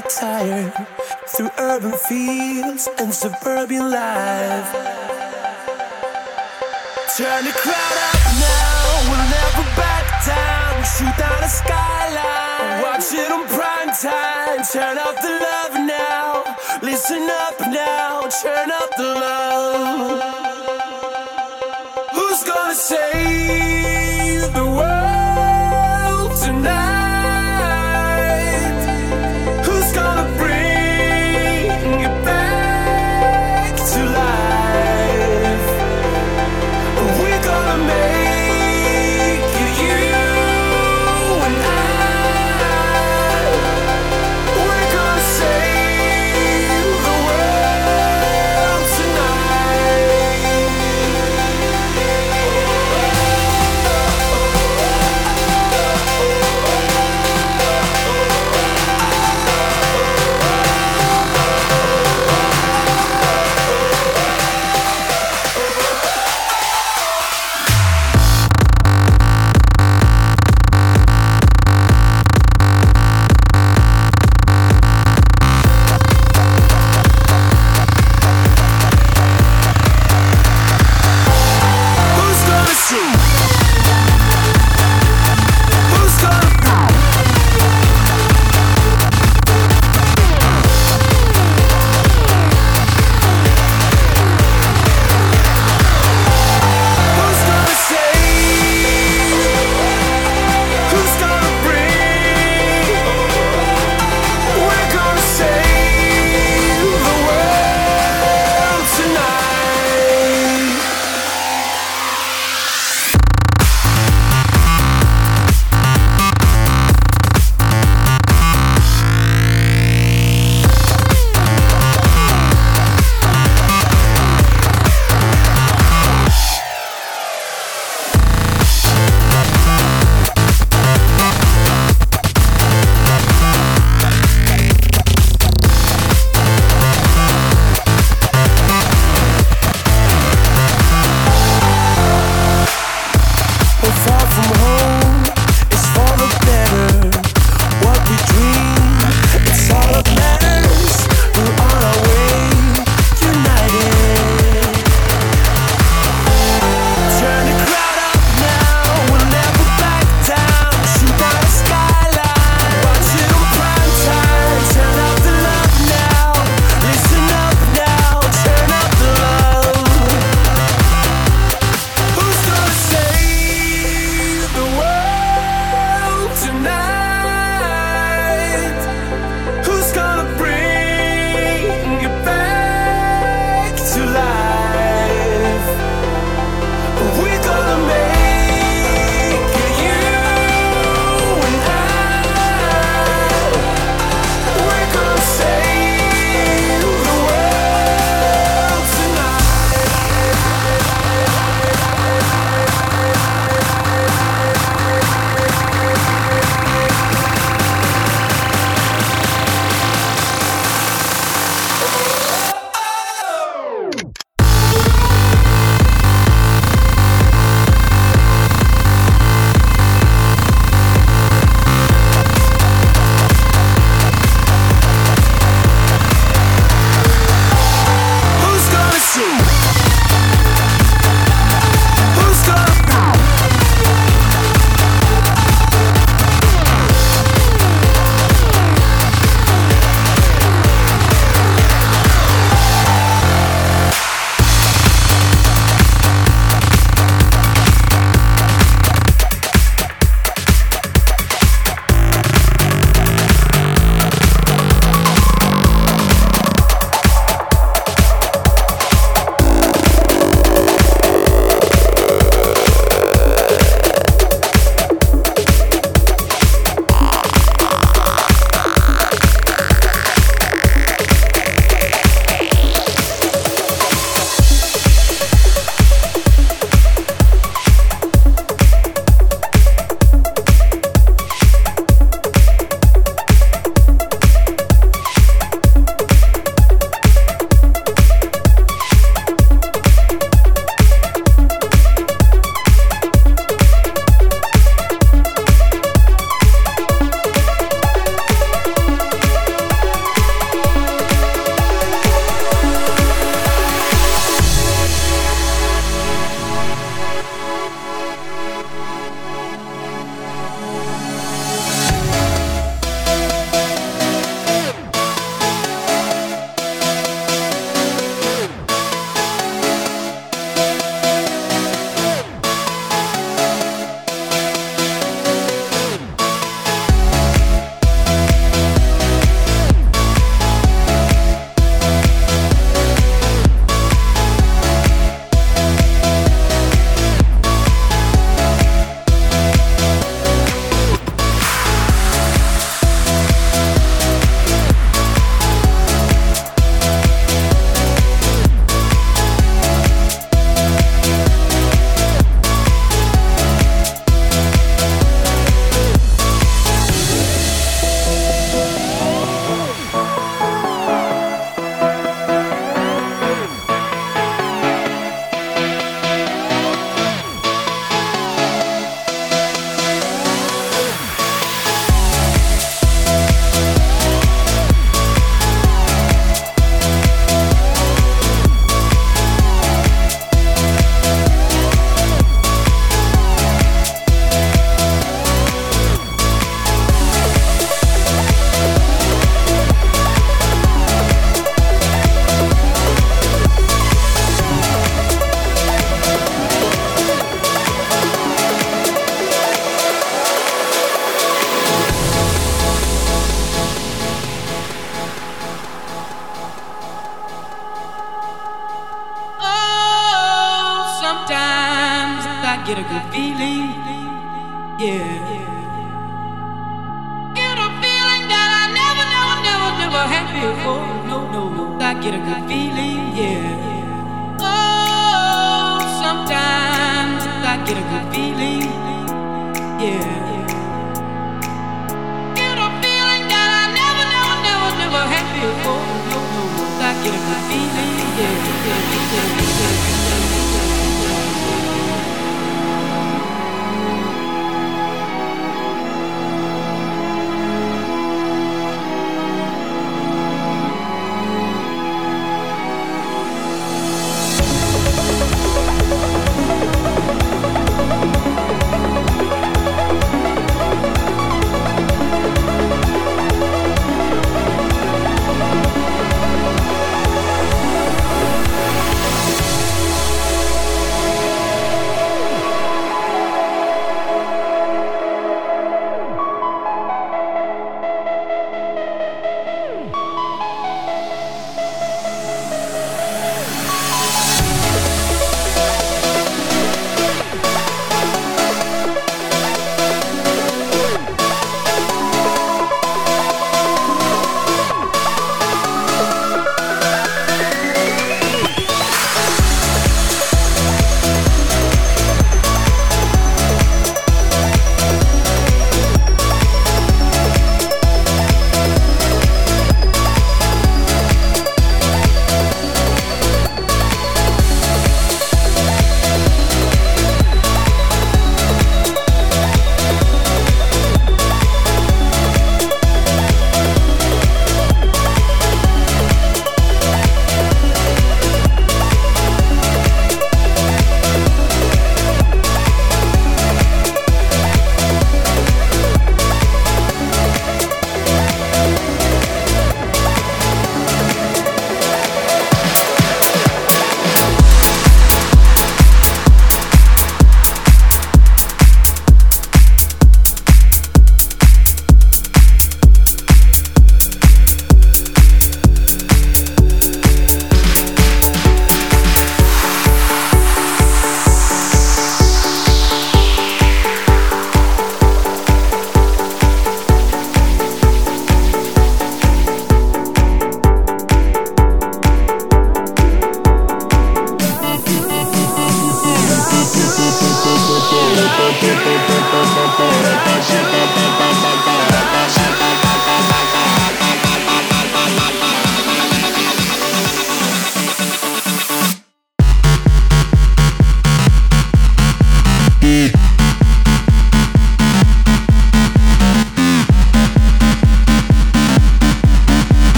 Get tired. Through urban fields and suburban life. Turn the crowd up now, we'll never back down. Shoot down the skyline, watch it on prime time. Turn up the love now, listen up now, turn up the love. Who's gonna save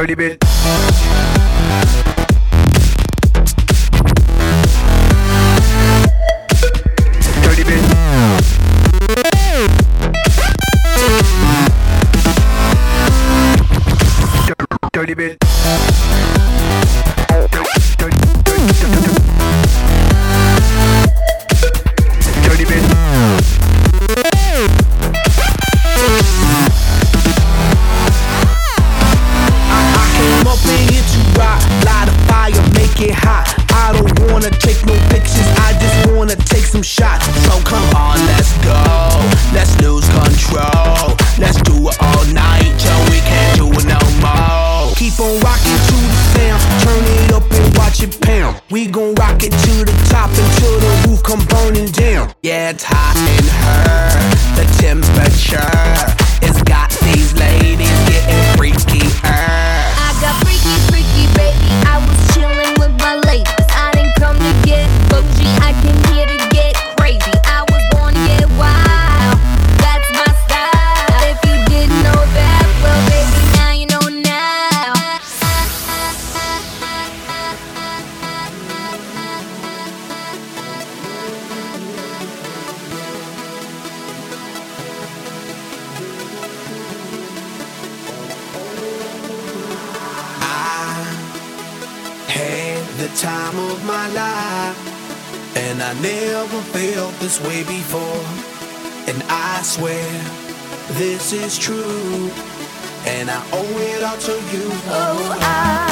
Curly Bill. And I swear this is true. And I owe it all to you. Oh, I.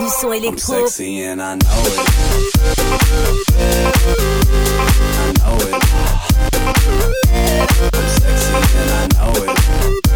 du son électro. I'm sexy and I know it. I know it. I'm sexy and I know it.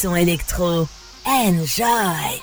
Son électro. Enjoy